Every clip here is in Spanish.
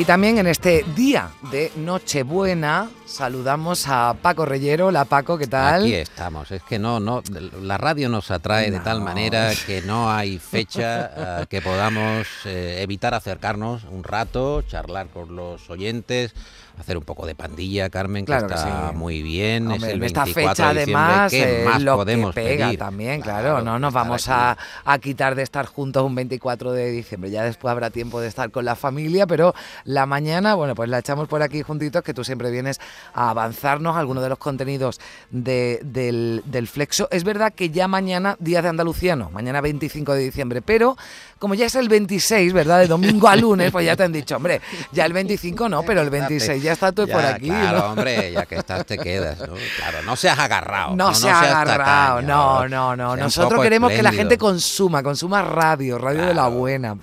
Y también en este día de Nochebuena saludamos a Paco Reyero. Hola Paco, ¿qué tal? Aquí estamos. Es que no, no, la radio nos atrae de tal manera que no hay fecha eh, que podamos eh, evitar acercarnos un rato, charlar con los oyentes, hacer un poco de pandilla, Carmen, que está muy bien. es el 24 esta fecha, además, ¿qué más lo podemos que pega también, claro. no nos vamos a, a, quitar de estar juntos un 24 de diciembre. Ya después habrá tiempo de estar con la familia, pero la mañana, bueno, pues la echamos por aquí juntitos, que tú siempre vienes a avanzarnos algunos de los contenidos de, del, del Flexo. Es verdad que ya mañana, día de Andaluciano, mañana 25 de diciembre, pero como ya es el 26, ¿verdad? De domingo a lunes, pues ya te han dicho, hombre, ya el 25 no, pero el 26 ya está tú por aquí. Claro, hombre, ya que estás te quedas, ¿no? Claro, no seas agarrado. No, seas agarrado, no, no, no. Nosotros queremos que la gente consuma, consuma radio, radio de la buena.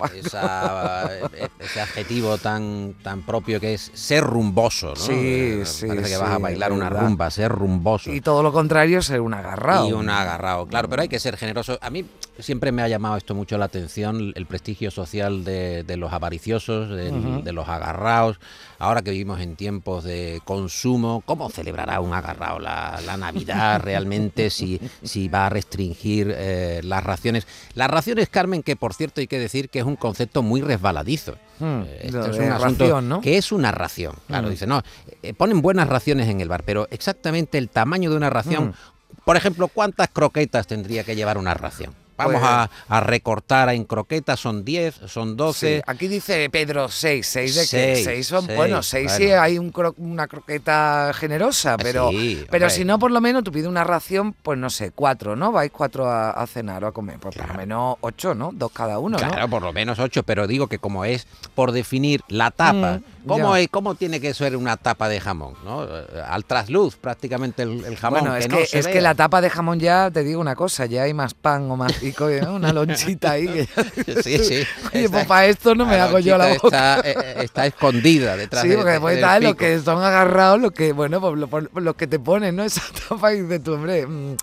ese adjetivo tan, tan propio que es ser rumboso, ¿no? Sí, eh, sí. Parece que vas a bailar una rumba, ser rumboso. Y todo lo contrario, ser un agarrado. Y un agarrado, claro, pero hay que ser generoso. A mí siempre me ha llamado esto mucho la atención el, prestigio social de, los avariciosos, de, los agarrados. Ahora que vivimos en tiempos de consumo, ¿cómo celebrará un agarrado la, Navidad realmente si, si va a restringir eh, las raciones? Las raciones, Carmen, que por cierto hay que decir que es un concepto muy resbaladizo. Hmm, eh, es un asunto ¿no? que es una ración. Claro, hmm. dice, no, eh, ponen buenas raciones en el bar, pero exactamente el tamaño de una ración, hmm. por ejemplo, ¿cuántas croquetas tendría que llevar una ración? Vamos pues a, recortar en croquetas, son 10, son 12. Aquí dice Pedro 6, 6 de qué? 6 son, bueno, 6 sí hay un una croqueta generosa, pero, pero si no, por lo menos tú pides una ración, pues no sé, 4, ¿no? Vais 4 a, cenar o a comer, pues por lo menos 8, ¿no? Dos cada uno, Claro, por lo menos 8, pero digo que como es por definir la tapa, mm, ¿cómo, es, ¿cómo tiene que ser una tapa de jamón? ¿no? Al trasluz prácticamente el, jamón. Bueno, es, que, es que la tapa de jamón ya, te digo una cosa, ya hay más pan o más una lonchita ahí. sí, sí. Oye, pues para esto no me hago yo la boca. Está, eh, eh, está escondida detrás Sí, porque después está lo que son agarrados, lo que, bueno, pues lo, que te ponen, ¿no? Esa tapa y dices tú, hombre, mm,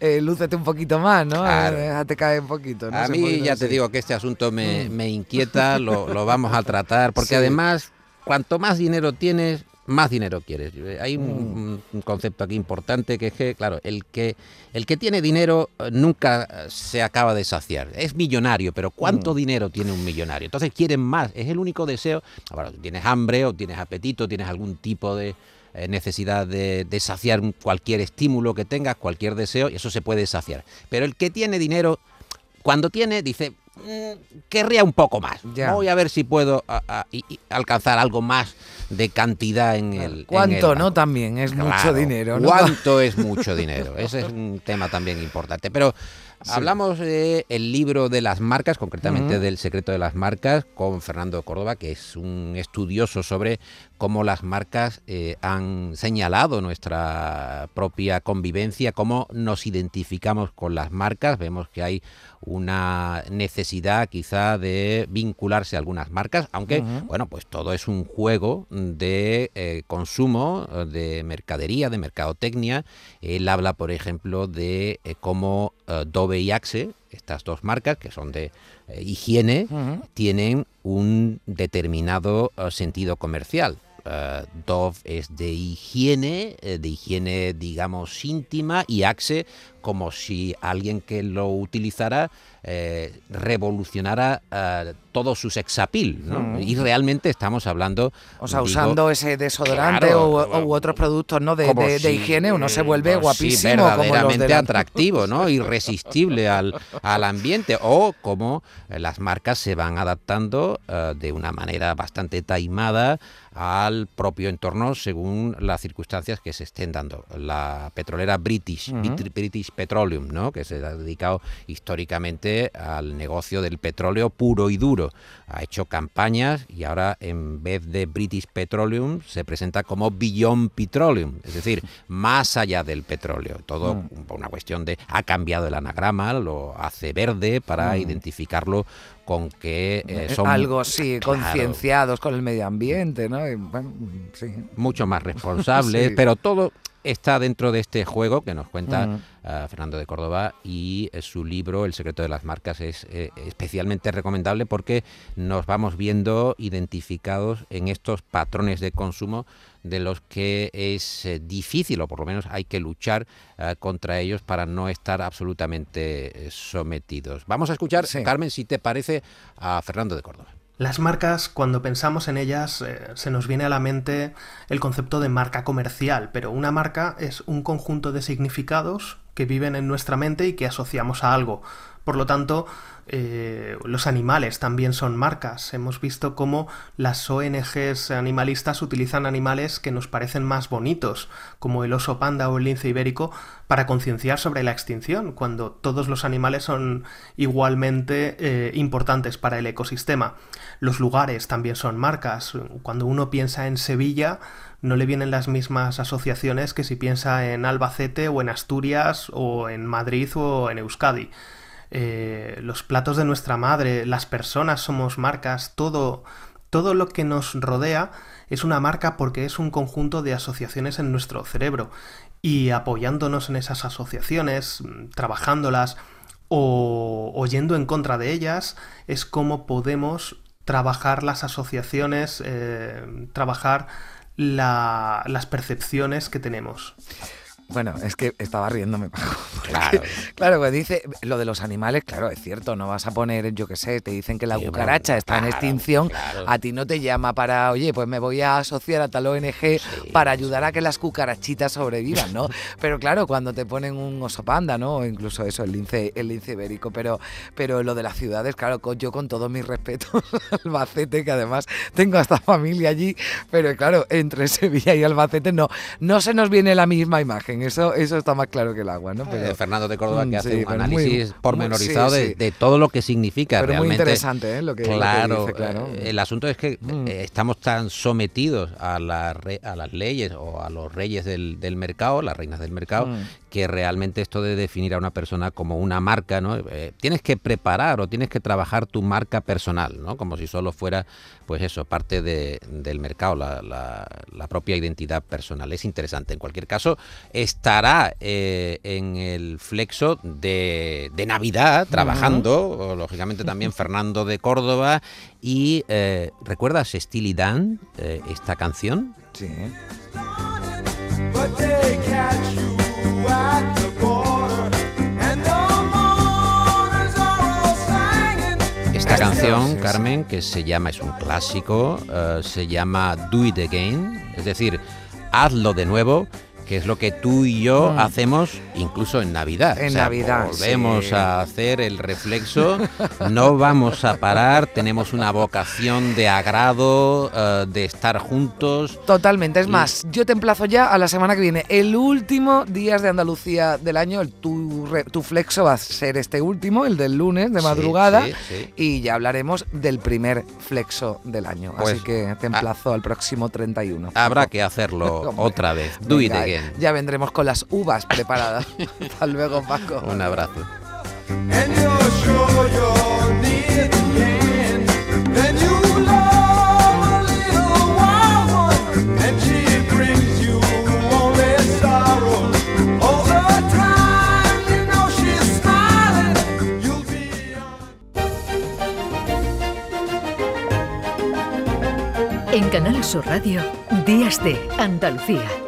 eh, lúcete un poquito más, ¿no? Claro. Déjate caer un poquito. a mí ya te digo que este asunto me, mm. me inquieta, lo, lo, vamos a tratar, porque además, cuanto más dinero tienes, más dinero quieres. Hay un, mm. concepto aquí importante que es que, claro, el que, el que tiene dinero eh, nunca eh, se acaba de saciar. Es millonario, pero ¿cuánto mm. dinero tiene un millonario? Entonces quieren más. Es el único deseo. Ahora, tienes hambre o tienes apetito, tienes algún tipo de eh, necesidad de, de, saciar cualquier estímulo que tengas, cualquier deseo, y eso se puede saciar. Pero el que tiene dinero, cuando tiene, dice, querría un poco más. Voy a ver si puedo alcanzar algo más de cantidad en el. ¿Cuánto, no? También es mucho dinero. ¿no? ¿Cuánto es mucho dinero? Ese es un tema también importante. Pero hablamos del libro de las marcas, concretamente del secreto de las marcas, con Fernando Córdoba, que es un estudioso sobre cómo las marcas eh, han señalado nuestra propia convivencia, cómo nos identificamos con las marcas. Vemos que hay una necesidad quizá de vincularse a algunas marcas, aunque, bueno, pues todo es un juego de eh, consumo, de mercadería, de mercadotecnia. Él habla, por ejemplo, de eh, cómo Dove y Axe, estas dos marcas que son de higiene, tienen un determinado sentido comercial. Uh, Dove es de higiene, eh, de higiene digamos íntima y Axe como si alguien que lo utilizara eh, revolucionara uh, todo su sexapil, ¿no? Mm. Y realmente estamos hablando... O sea, usando ese desodorante u, otros productos ¿no? de, de, higiene, uno se vuelve guapísimo. verdaderamente atractivo, ¿no? Irresistible al, al, ambiente. O como las marcas se van adaptando uh, de una manera bastante taimada al propio entorno según las circunstancias que se estén dando. La petrolera British, British Petroleum, ¿no? que se ha dedicado históricamente al negocio del petróleo puro y duro. Ha hecho campañas y ahora en vez de British Petroleum se presenta como Beyond Petroleum, es decir, más allá del petróleo. Todo mm. por una cuestión de ha cambiado el anagrama, lo hace verde para mm. identificarlo con que eh, eh, son algo sí concienciados con el medio ambiente, ¿no? Mucho más responsables, pero todo está dentro de este juego que nos cuenta eh, Fernando de Córdoba y eh, su libro El secreto de las marcas es eh, especialmente recomendable porque nos vamos viendo identificados en estos patrones de consumo de los que es difícil o por lo menos hay que luchar contra ellos para no estar absolutamente sometidos. Vamos a escuchar, Carmen, si te parece, a Fernando de Córdoba. Las marcas, cuando pensamos en ellas, eh, se nos viene a la mente el concepto de marca comercial, pero una marca es un conjunto de significados que viven en nuestra mente y que asociamos a algo. Por lo tanto, eh, los animales también son marcas. Hemos visto cómo las ONGs animalistas utilizan animales que nos parecen más bonitos, como el oso panda o el lince ibérico, para concienciar sobre la extinción, cuando todos los animales son igualmente eh, importantes para el ecosistema. Los lugares también son marcas. Cuando uno piensa en Sevilla, no le vienen las mismas asociaciones que si piensa en Albacete o en Asturias o en Madrid o en Euskadi. Eh, los platos de nuestra madre, las personas somos marcas, todo, todo lo que nos rodea es una marca porque es un conjunto de asociaciones en nuestro cerebro y apoyándonos en esas asociaciones, trabajándolas o, oyendo en contra de ellas, es como podemos trabajar las asociaciones, eh, trabajar las percepciones que tenemos. Bueno, es que estaba riéndome. Claro. claro, pues dice lo de los animales, claro, es cierto, no vas a poner, yo qué sé, te dicen que la cucaracha está en extinción, a ti no te llama para, oye, pues me voy a asociar a tal ONG para ayudar a que las cucarachitas sobrevivan, ¿no? pero claro, cuando te ponen un oso panda, ¿no? O incluso eso, el lince, el lince ibérico, pero, pero lo de las ciudades, claro, yo con todo mi respeto Albacete, que además tengo hasta familia allí, pero claro, entre Sevilla y Albacete no, no se nos viene la misma imagen eso, eso está más claro que el agua, ¿no? Pero, eh, Fernando de Córdoba que mm, hace un análisis pormenorizado de, todo lo que significa pero realmente. Muy interesante, ¿eh? Lo que, claro, dice, claro. Eh, el asunto es que mm. eh, estamos tan sometidos a, la a las leyes o a los reyes del, del mercado, las reinas del mercado, mm. que realmente esto de definir a una persona como una marca, ¿no? tienes que preparar o tienes que trabajar tu marca personal, ¿no? Como si solo fuera, pues eso, parte de, del mercado, la, la, la propia identidad personal. Es interesante. En cualquier caso, estará eh, en el flexo de, Navidad trabajando, lógicamente también Fernando de Córdoba. Y eh, ¿recuerdas Steely Dan, eh, esta canción? Sí. Esta canción, Carmen, que se llama, es un clásico, se llama Do It Again, es decir, hazlo de nuevo que es lo que tú y yo mm. hacemos incluso en Navidad. En Navidad. Volvemos a hacer el reflexo, no vamos a parar, tenemos una vocación de agrado, eh, de estar juntos. Totalmente, es más, yo te emplazo ya a la semana que viene. El último Días de Andalucía del año, el tu, tu flexo va a ser este último, el del lunes de madrugada, y ya hablaremos del primer flexo del año. Así pues, que te emplazo al próximo 31. Habrá que hacerlo otra vez. Do it again. Ya vendremos con las uvas preparadas. Hasta luego, Paco. Un abrazo. En Canal Sur Radio, Días de Andalucía